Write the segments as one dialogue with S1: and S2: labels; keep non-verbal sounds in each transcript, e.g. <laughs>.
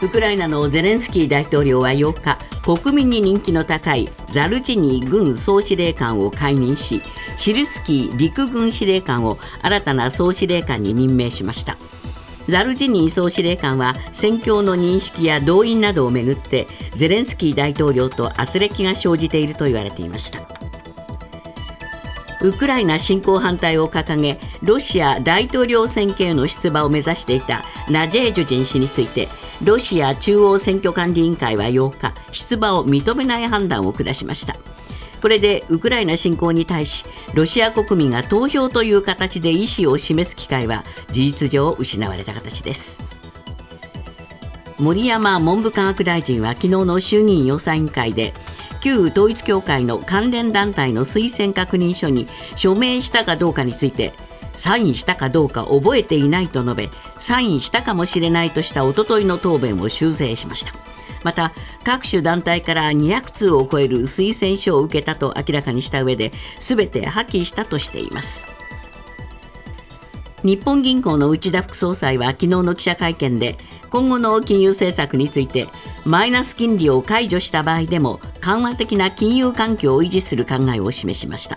S1: ウクライナのゼレンスキー大統領は8日国民に人気の高いザルジニー軍総司令官を解任しシルスキー陸軍司令官を新たな総司令官に任命しました。ザルジニー総司令官は戦況の認識や動員などをめぐってゼレンスキー大統領と圧力が生じていると言われていました。ウクライナ侵攻反対を掲げロシア大統領選挙への出馬を目指していたナジェージュジン氏についてロシア中央選挙管理委員会は8日出馬を認めない判断を下しました。これでウクライナ侵攻に対しロシア国民が投票という形で意思を示す機会は事実上失われた形です。森山文部科学大臣は昨日の衆議院予算委員会で旧統一教会の関連団体の推薦確認書に署名したかどうかについてサインしたかどうか覚えていないと述べサインしたかもしれないとしたおとといの答弁を修正しました。また各種団体から200通を超える推薦書を受けたと明らかにした上で全て破棄したとしています。日本銀行の内田副総裁は昨日の記者会見で今後の金融政策についてマイナス金利を解除した場合でも緩和的な金融環境を維持する考えを示しました。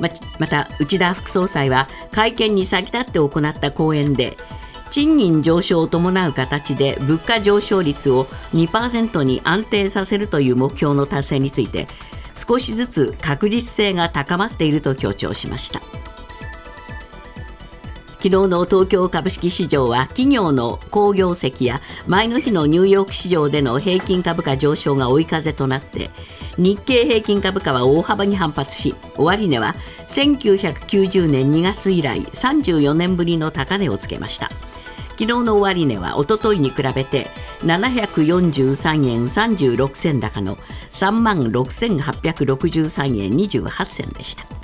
S1: ままた内田副総裁は会見に先立って行った講演で賃金上昇を伴う形で物価上昇率を2%に安定させるという目標の達成について少しずつ確実性が高まっていると強調しました。昨日の東京株式市場は企業の好業績や前の日のニューヨーク市場での平均株価上昇が追い風となって日経平均株価は大幅に反発し終値は1990年2月以来34年ぶりの高値をつけました。昨日の終値はおとといに比べて743円36銭高の3万6863円28銭でした。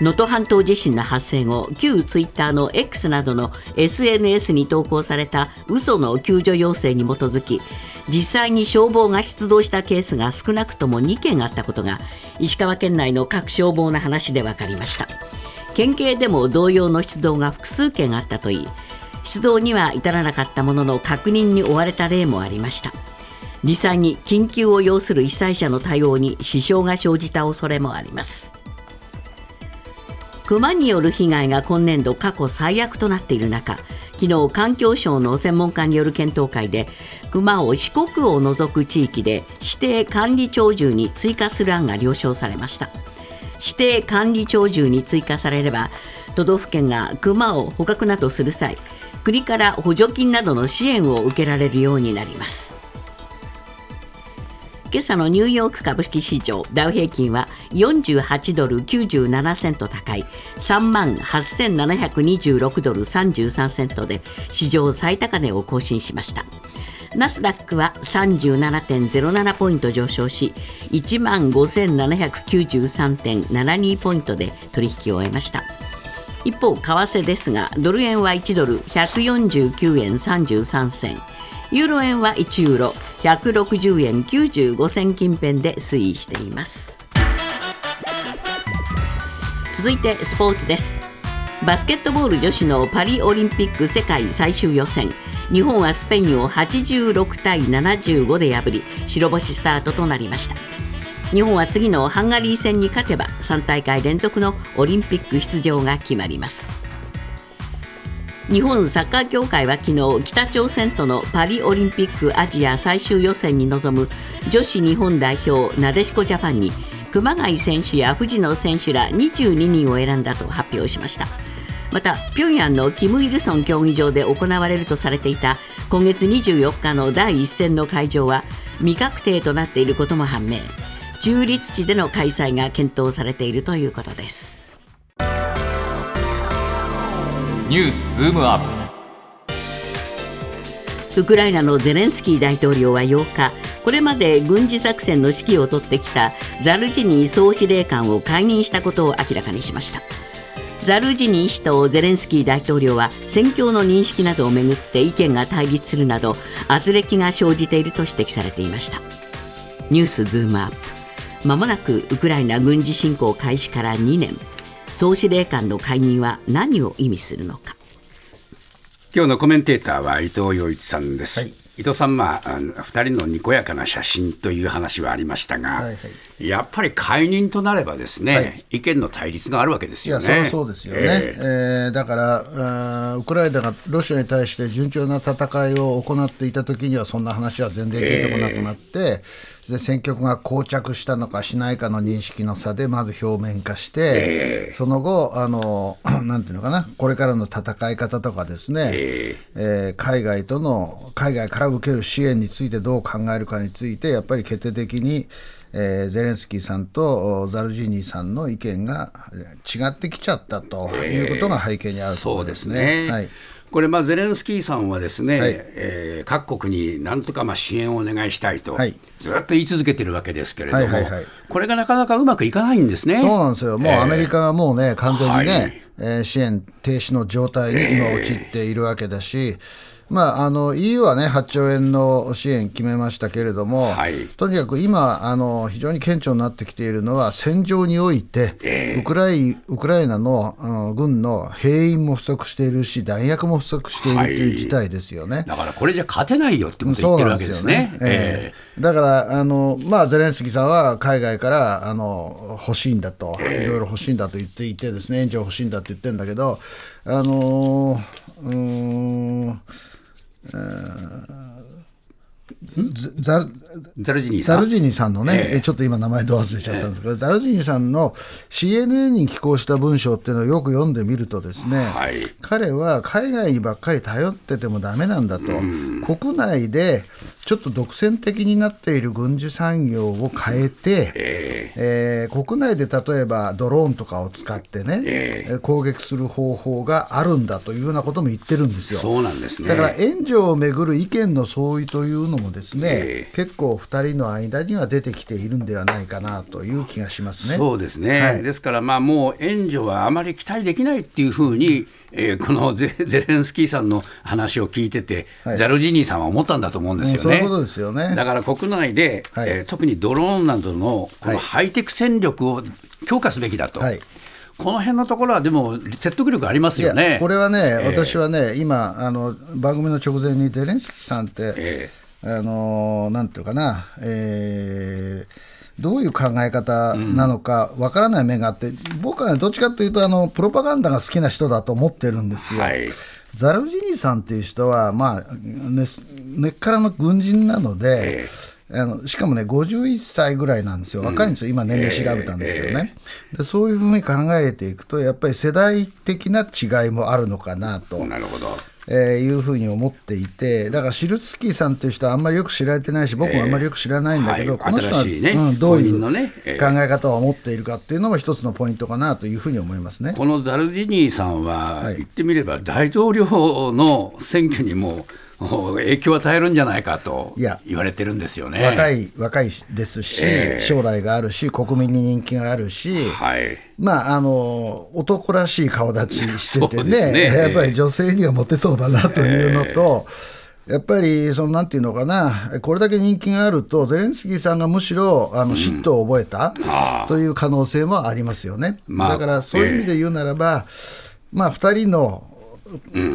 S1: 能登半島地震の発生後旧ツイッターの X などの SNS に投稿された嘘の救助要請に基づき実際に消防が出動したケースが少なくとも2件あったことが石川県内の各消防の話で分かりました。県警でも同様の出動が複数件あったといい出動には至らなかったものの確認に追われた例もありました。実際に緊急を要する被災者の対応に支障が生じた恐れもあります。熊による被害が今年度過去最悪となっている中昨日環境省の専門家による検討会で熊を四国を除く地域で指定管理鳥獣に追加する案が了承されました。指定管理鳥獣に追加されれば都道府県が熊を捕獲などする際国から補助金などの支援を受けられるようになります。今朝のニューヨーク株式市場ダウ平均は48ドル97セント高い3万8726ドル33セントで史上最高値を更新しました。ナスダックは37.07ポイント上昇し1万5793.72ポイントで取引を終えました。一方為替ですがドル円は1ドル149円33銭。ユーロ円は1ユーロ。160円95銭近辺で推移しています。続いてスポーツです。バスケットボール女子のパリオリンピック世界最終予選。日本はスペインを86対75で破り白星スタートとなりました。日本は次のハンガリー戦に勝てば3大会連続のオリンピック出場が決まります。日本サッカー協会は昨日北朝鮮とのパリオリンピックアジア最終予選に臨む女子日本代表なでしこジャパンに熊谷選手や藤野選手ら22人を選んだと発表しました。また平壌のキム・イルソン競技場で行われるとされていた今月24日の第一戦の会場は未確定となっていることも判明。中立地での開催が検討されているということです。
S2: ニュースズームアッ
S1: プ。ウクライナのゼレンスキー大統領は8日これまで軍事作戦の指揮を執ってきたザルジニー総司令官を解任したことを明らかにしました。ザルジニー氏とゼレンスキー大統領は戦況の認識などをめぐって意見が対立するなど圧力が生じていると指摘されていました。ニュースズームアップ。まもなくウクライナ軍事侵攻開始から2年。総司令官の解任は何を意味するのか。
S3: 今日のコメンテーターは伊藤洋一さんです。
S4: はい。
S3: 伊藤さん、まあ、あの二人のにこやかな写真という話はありましたが、
S4: はいは
S3: やっぱり解任となればですね、
S4: はい。
S3: 意見の対立があるわけです
S4: いや、
S3: よね。
S4: そりゃそうですよね、
S3: え
S4: え。ーだからウクライナがロシアに対して順調な戦いを行っていたときには、そんな話は全然出てこなくなって、で戦局が膠着したのかしないかの認識の差で、まず表面化して、その後あの、<clears throat> なんていうのかな、これからの戦い方とかですね、えー海外との、海外から受ける支援についてどう考えるかについて、やっぱり決定的に、えーゼレンスキーさんとおザルジーニーさんの意見がえー違ってきちゃったということが背景にあると
S3: そうで
S4: す。
S3: ね。
S4: はい
S3: これ、まあ、ゼレンスキーさんはですね、
S4: はい。
S3: えー各国になんとかまあ支援をお願いしたいと、
S4: はい。
S3: ずっと言い続けてるわけですけれども、
S4: はいはいはい。
S3: これがなかなかうまくいかないんですね。
S4: そうなんですよ、もう
S3: えー。
S4: アメリカがもうね、完全にね、
S3: はい。
S4: えー支援停止の状態に今、陥っているわけだし、まあ、あの EU はね、8兆円の支援決めましたけれども、
S3: はい。
S4: とにかく今あの、非常に顕著になってきているのは、戦場において、ウクライウクライナの、うん軍の兵員も不足しているし、弾薬も不足しているという事態ですよね。
S3: だからこれじゃ勝てないよってことを言ってるわけですね。
S4: ええ。だからあの、まあ、ゼレンスキーさんは海外からあの欲しいんだと、いろいろ欲しいんだと言っていて、ですね援助欲しいんだって言ってるんだけど、あのうーん、えーザザ
S3: ザルジニーさん。
S4: ザルジニーさんのね、
S3: ええ。
S4: えちょっと今、名前ど忘れちゃったんですけど、ザルジニーさんの CNN に寄稿した文章っていうのをよく読んでみるとですね、
S3: はい。
S4: 彼は海外にばっかり頼っててもダメなんだと、国内でちょっと独占的になっている軍事産業を変えて、えー国内で例えばドローンとかを使ってね、えー攻撃する方法があるんだというようなことも言ってるんですよ。
S3: そうなんですね。
S4: だから援助をめぐる意見の相違というのもですね、
S3: ええ
S4: 結構2人の間には出てきているんではないかなという気がしますね。
S3: そうですね、
S4: はい
S3: ですから、まあ、もう援助はあまり期待できないっていうふうに、えーこのゼゼレンスキーさんの話を聞いてて、
S4: はい
S3: ザルジニーさんは思ったんだと思うんですよね。
S4: いうことですよね。
S3: だから国内で、
S4: はい。
S3: えー特にドローンなどのこのハイテク戦力を強化すべきだと、
S4: はい。
S3: この辺のところはでも説得力ありますよね。
S4: これはね、私はね、今あの、番組の直前にゼレンスキーさんって、
S3: え
S4: あのなんていうかな、えーどういう考え方なのかわからない面があって、僕はね、どっちかというとあの、プロパガンダが好きな人だと思ってるんですよ。
S3: はい
S4: ザルジニーさんっていう人は、まあ、ね根っからの軍人なので、あのしかもね、51歳ぐらいなんですよ、若いんですよ、今、年齢調べたんですけどね、で、そういうふうに考えていくと、やっぱり世代的な違いもあるのかなと。
S3: なるほど。
S4: えーいうふうに思っていて、だからシルツキーさんという人はあんまりよく知られてないし、僕もあんまりよく知らないんだけど、
S3: はい
S4: この人は、
S3: ね
S4: うん、どういう考
S3: ー。
S4: え方を持っているかっていうのも一つのポイントかなというふうに思いますね。
S3: このザルジニーさんは、
S4: はい。
S3: 言ってみれば大統領の選挙にもお影響を与えるんじゃないかと
S4: いや
S3: 言われてるんですよね。
S4: 若い若いですし、
S3: えー
S4: 将来があるし、国民に人気があるし、
S3: はい。
S4: まあ、あの男らしい顔立ちしてて
S3: ね
S4: ね、<laughs> やっぱり女性にはモテそうだなというのと、やっぱりそのなんていうのかな、これだけ人気があると、ゼレンスキーさんがむしろあの嫉妬を覚えたという可能性もありますよね。
S3: まあ
S4: だからそういう意味で言うならば、まあ、2人の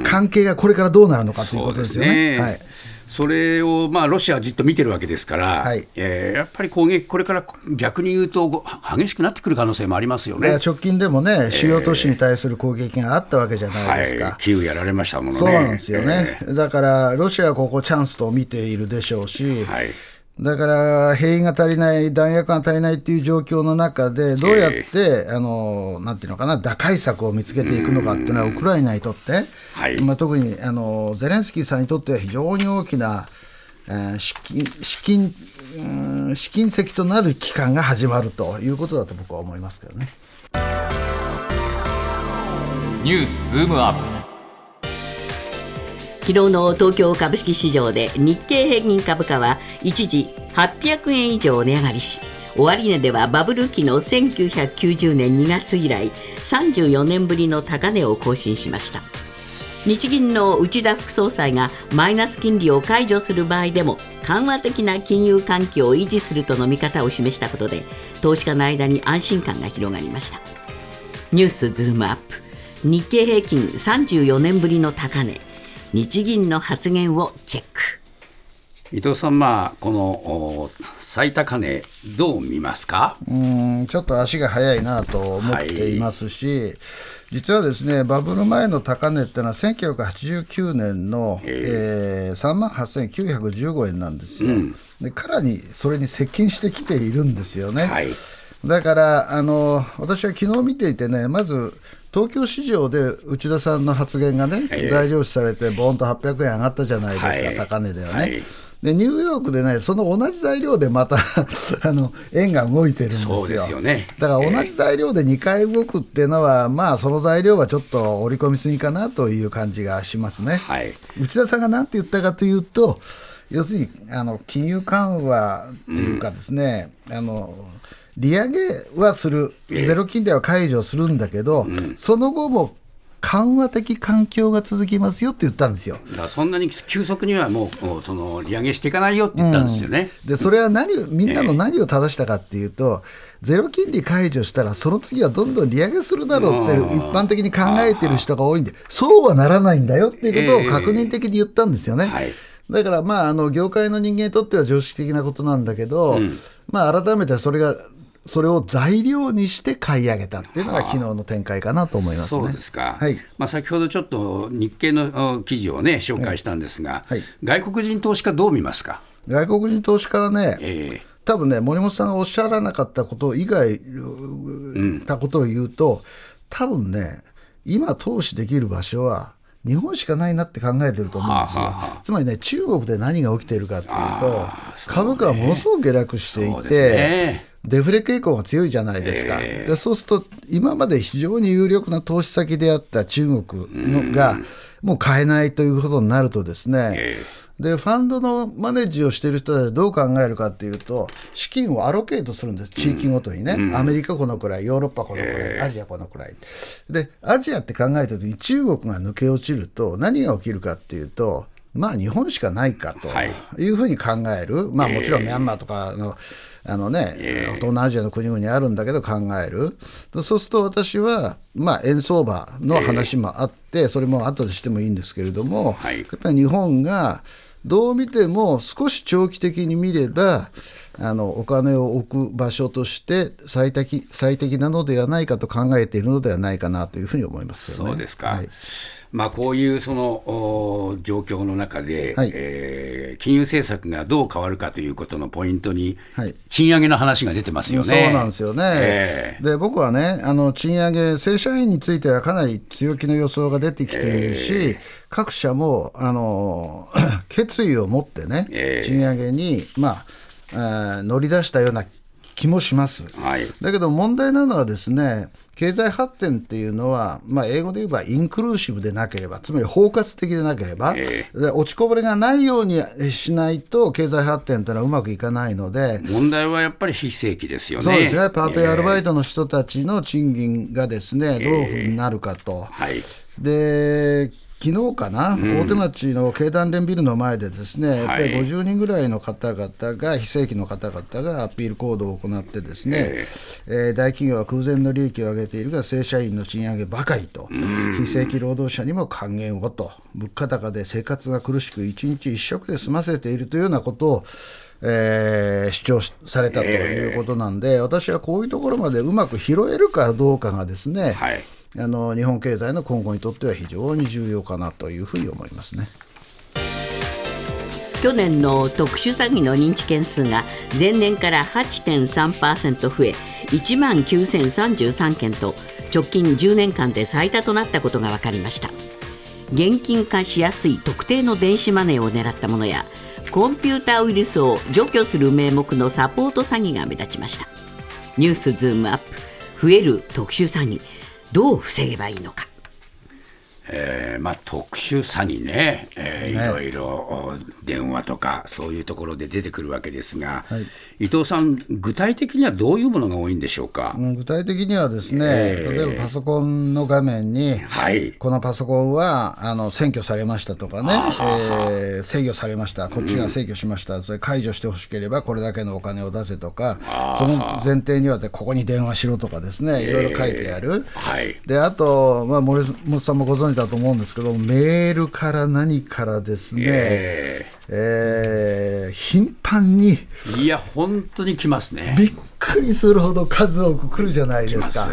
S4: 関係がこれからどうなるのかということですよね。はい。
S3: それを、まあ、ロシアはじっと見てるわけですから、
S4: はい。
S3: えーやっぱり攻撃、これから逆に言うと、ご激しくなってくる可能性もありますよね。
S4: 直近でもね、主要都市に対する攻撃があったわけじゃないですか。
S3: はい、キーウやられましたものね。
S4: そうなんですよね、だからロシアはここチャンスと見ているでしょうし、
S3: えーはい
S4: だから兵員が足りない、弾薬が足りないっていう状況の中で、どうやって、あのなんていうのかな、打開策を見つけていくのかっていうのは、ウクライナにとって、
S3: はい。
S4: まあ、特にあのゼレンスキーさんにとっては非常に大きな、えー資金資金うん試金石となる期間が始まるということだと僕は思いますけどね。
S2: ニュースズームアップ
S1: 昨日の東京株式市場で日経平均株価は一時800円以上値上がりし終値ではバブル期の1990年2月以来34年ぶりの高値を更新しました。日銀の内田副総裁がマイナス金利を解除する場合でも緩和的な金融環境を維持するとの見方を示したことで投資家の間に安心感が広がりました。ニュースズームアップ。日経平均34年ぶりの高値。日銀の発言をチェック。
S3: 伊藤さん、まあ、このお最高値、どう見ますか？
S4: うんちょっと足が速いなと思っていますし、実はですねバブル前の高値っていうのは1989年の、え。ー、3万8915円なんですよ、でかなりそれに接近してきているんですよね。
S3: はい。
S4: だからあの私は昨日見ていてねまず東京市場で内田さんの発言がね、
S3: ええ
S4: 材料視されてボーンと800円上がったじゃないですか、
S3: はい
S4: 高値ではね。
S3: はい
S4: でニューヨークでね、その同じ材料でまた <laughs> あの円が動いてるんですよ。
S3: そうですよね
S4: だから同じ材料で2回動くっていうのは、まあその材料はちょっと織り込みすぎかなという感じがしますね。
S3: はい
S4: 内田さんが何て言ったかというと、要するにあの金融緩和っていうかですね、あの利上げはする、ゼロ金利は解除するんだけど、その後も緩和的環境が続きますよって言ったんですよ。
S3: だからそんなに急速にはもうその利上げしていかないよって言ったんですよね。
S4: でそれは何をみんなの何を正したかっていうと、ゼロ金利解除したら、その次はどんどん利上げするだろうって一般的に考えてる人が多いんで、そうはならないんだよっていうことを確認的に言ったんですよね。
S3: はい。
S4: だから、まあ、あの業界の人間にとっては常識的なことなんだけど、まあ、改めてそれが、それを材料にして買い上げたっていうのが昨日の展開かなと思いますね。
S3: そうですか、
S4: はい。
S3: まあ、先ほどちょっと日経のお記事をね、紹介したんですが、
S4: はい。
S3: 外国人投資家、どう見ますか、
S4: 外国人投資家はね、
S3: え
S4: 多分ね、森本さんがおっしゃらなかったこと以外、たことを言うと、多分ね、今投資できる場所は、日本しかないなって考えてると思うんですよ。
S3: はあはあは
S4: つまりね、中国で何が起きているかっていうと、株価はものすごく下落していて、
S3: ね。
S4: デフレ傾向が強いじゃないですか、でそうすると、今まで非常に有力な投資先であった中国のが、もう買えないということになるとですね、
S3: え
S4: でファンドのマネージをしている人たちはどう考えるかっていうと、資金をアロケートするんです、地域ごとにね、アメリカこのくらい、ヨーロッパこのくらい、アジアこのくらい。で、アジアって考えたときに、中国が抜け落ちると、何が起きるかっていうと、まあ日本しかないかと
S3: はい。
S4: いうふうに考える、まあもちろんミャンマーとかの。あのね、東南アジアの国々にあるんだけど考える、そうすると私は、まあ、円相場の話もあって、それも後でしてもいいんですけれども、
S3: はい。
S4: やっぱり日本がどう見ても少し長期的に見ればあのお金を置く場所として最適最適なのではないかと考えているのではないかなというふうに思いますね。
S3: そうですか、
S4: はい。
S3: まあ、こういうそのお状況の中で、
S4: はい。
S3: えー金融政策がどう変わるかということのポイントに、
S4: はい。
S3: 賃上げの話が出てますよね。
S4: そうなんですよね、
S3: ええ。
S4: で僕はね、あの賃上げ、正社員についてはかなり強気の予想が出てきているし、各社もあの <coughs> 決意を持ってね、
S3: ええ。
S4: 賃上げに、まあえー乗り出したような気もします。
S3: はい
S4: だけど問題なのはですね経済発展っていうのは、まあ、英語で言えばインクルーシブでなければつまり包括的でなければ、
S3: え
S4: で落ちこぼれがないようにしないと経済発展というのはうまくいかないので、
S3: 問題はやっぱり非正規ですよね。
S4: そうですね、パートやアルバ
S3: イ
S4: イトの人たちの賃金がですね、どういうふうになるかと。
S3: はい
S4: で昨日かな、大手町の経団連ビルの前で、ですねやっぱり
S3: はい
S4: 50人ぐらいの方々が、非正規の方々がアピール行動を行って、ですね、えー大企業は空前の利益を上げているが、正社員の賃上げばかりと、非正規労働者にも還元をと、物価高で生活が苦しく、一日一食で済ませているというようなことを、えー主張しされたということなんで、私はこういうところまでうまく拾えるかどうかがですね、
S3: はい
S4: あの日本経済の今後にとっては非常に重要かなというふうに思いますね。
S1: 去年の特殊詐欺の認知件数が前年から8.3%増え1万9033件と直近10年間で最多となったことが分かりました。現金化しやすい特定の電子マネーを狙ったものやコンピューターウイルスを除去する名目のサポート詐欺が目立ちました。ニュースズームアップ増える特殊詐欺。どう防げばいいのか。
S3: えーまあ、特殊詐欺ね、えー
S4: ね。
S3: いろいろお電話とかそういうところで出てくるわけですが、伊藤さん、具体的にはどういうものが多いんでしょうか？
S4: うん具体的にはですね、
S3: えー。
S4: 例えばパソコンの画面に、
S3: はい。
S4: このパソコンはあの占拠されましたとかね、えー制御されました、こっちが制御しました、それ解除してほしければこれだけのお金を出せとか、その前提にはでここに電話しろとかですね、いろいろ書いてある。
S3: はい。
S4: であと、まあ、森本さんもご存知だと思うんですけど、メールから何からですね、
S3: え
S4: えー頻繁に
S3: えいや、本当に来ますね。
S4: びっくりするほど数多く来るじゃないですか。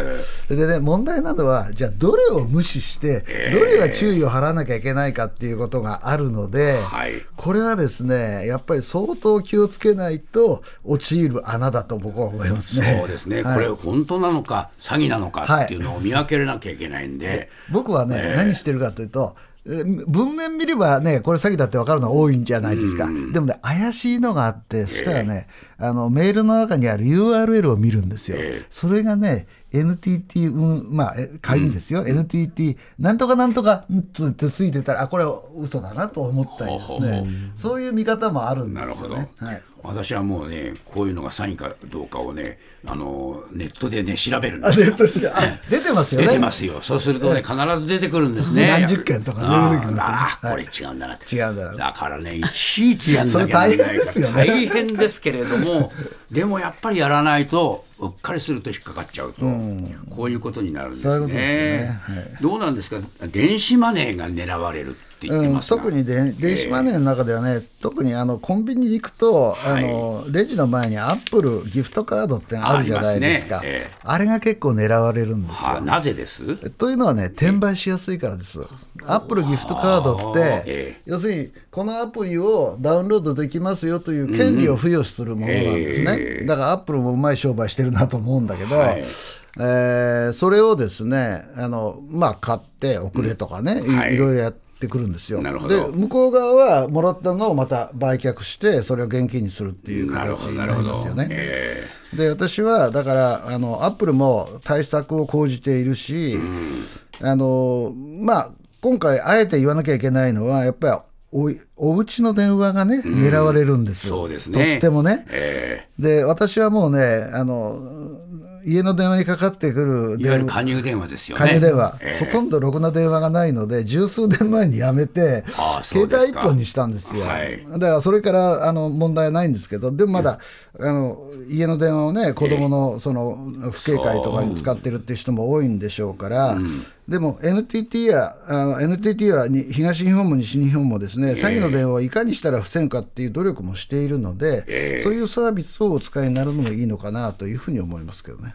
S4: でね、問題なのは、じゃあ、どれを無視して、どれが注意を払わなきゃいけないかっていうことがあるので、
S3: はい。
S4: これはですね、やっぱり相当気をつけないと陥る穴だと僕は思いますね。
S3: そうですね、
S4: はい。
S3: これ、本当なのか、詐欺なのかっていうのを見分けなきゃいけないんで、
S4: 僕はね、何してるかというと、え文面見ればね、これ詐欺だって分かるのは多いんじゃないですか。でもね、怪しいのがあって、そしたらね、あのメールの中にある URL を見るんですよ。
S3: ええ
S4: それがね、NTT、うん、まあ、え仮にですよ、NTT、なんとかなんとか、んとってついてたら、あ、これ嘘だなと思ったりですね、そういう見方もあるんで
S3: なるほど、
S4: すよね。はい。
S3: 私はもうね、こういうのが詐欺かどうかをね、あのネットでね、調べるんで
S4: あ
S3: すよ。
S4: ネットしあ出てますよね。
S3: 出てますよ、そうするとね、必ず出てくるんですね。
S4: 何十件とかね出てきますよね。
S3: あーあー、これ
S4: はい
S3: 違うんだな
S4: 違うんだな
S3: だからね、いちいちやんなきゃなら。ない
S4: 大変ですよね。
S3: 大変ですけれども、でもやっぱりやらないと、うっかりすると引っかかっちゃうと、こういうことになるんですね。どうなんですか、電子マネーが狙われるって言って
S4: うん、
S3: ますが、
S4: 特にで電子マネーの中ではね、特にあのコンビニに行くと、あのレジの前にアップルギフトカードってのあるじゃないですか、
S3: ね。ええ。
S4: れが結構狙われるんですよ。
S3: はあなぜです？
S4: というのはね、転売しやすいからです。アップルギフトカードっ
S3: あー
S4: て
S3: ええ、
S4: 要するにこのアプリをダウンロードできますよという権利を付与するものなんですね。
S3: ええ
S4: だからアップルもうまい商売してるなと思うんだけど、
S3: はい。
S4: えーそれをですね、あのまあ、買って送れとかね、い
S3: はい。
S4: いろいろやってくるんですよ。
S3: なるほど。
S4: で向こう側はもらったのをまた売却して、それを現金にするっていう形になりますよね。
S3: え
S4: で私はだからあのアップルも対策を講じているし、あのまあ、今回あえて言わなきゃいけないのはやっぱりおいお家の電話がね狙われるんですよ、
S3: そうですね。
S4: とってもね。
S3: え。
S4: で私はもうねあの家の電話にかかってくる
S3: いわゆる加入電話ですよね。
S4: 加入電話、
S3: ええ。
S4: ほとんどろくな電話がないので、十数年前にやめて携帯一本にしたんですよ。
S3: はい。
S4: だからそれからあの問題はないんですけど、でもまだ、あの家の電話をね、子供のその不警戒とかに使ってるっていう人も多いんでしょうから、でも NTT やあの NTT はに東日本も西日本もですね、詐欺の電話をいかにしたら防ぐかっていう努力もしているので、そういうサービスをお使いになるのもいいのかなというふうに思いますけどね。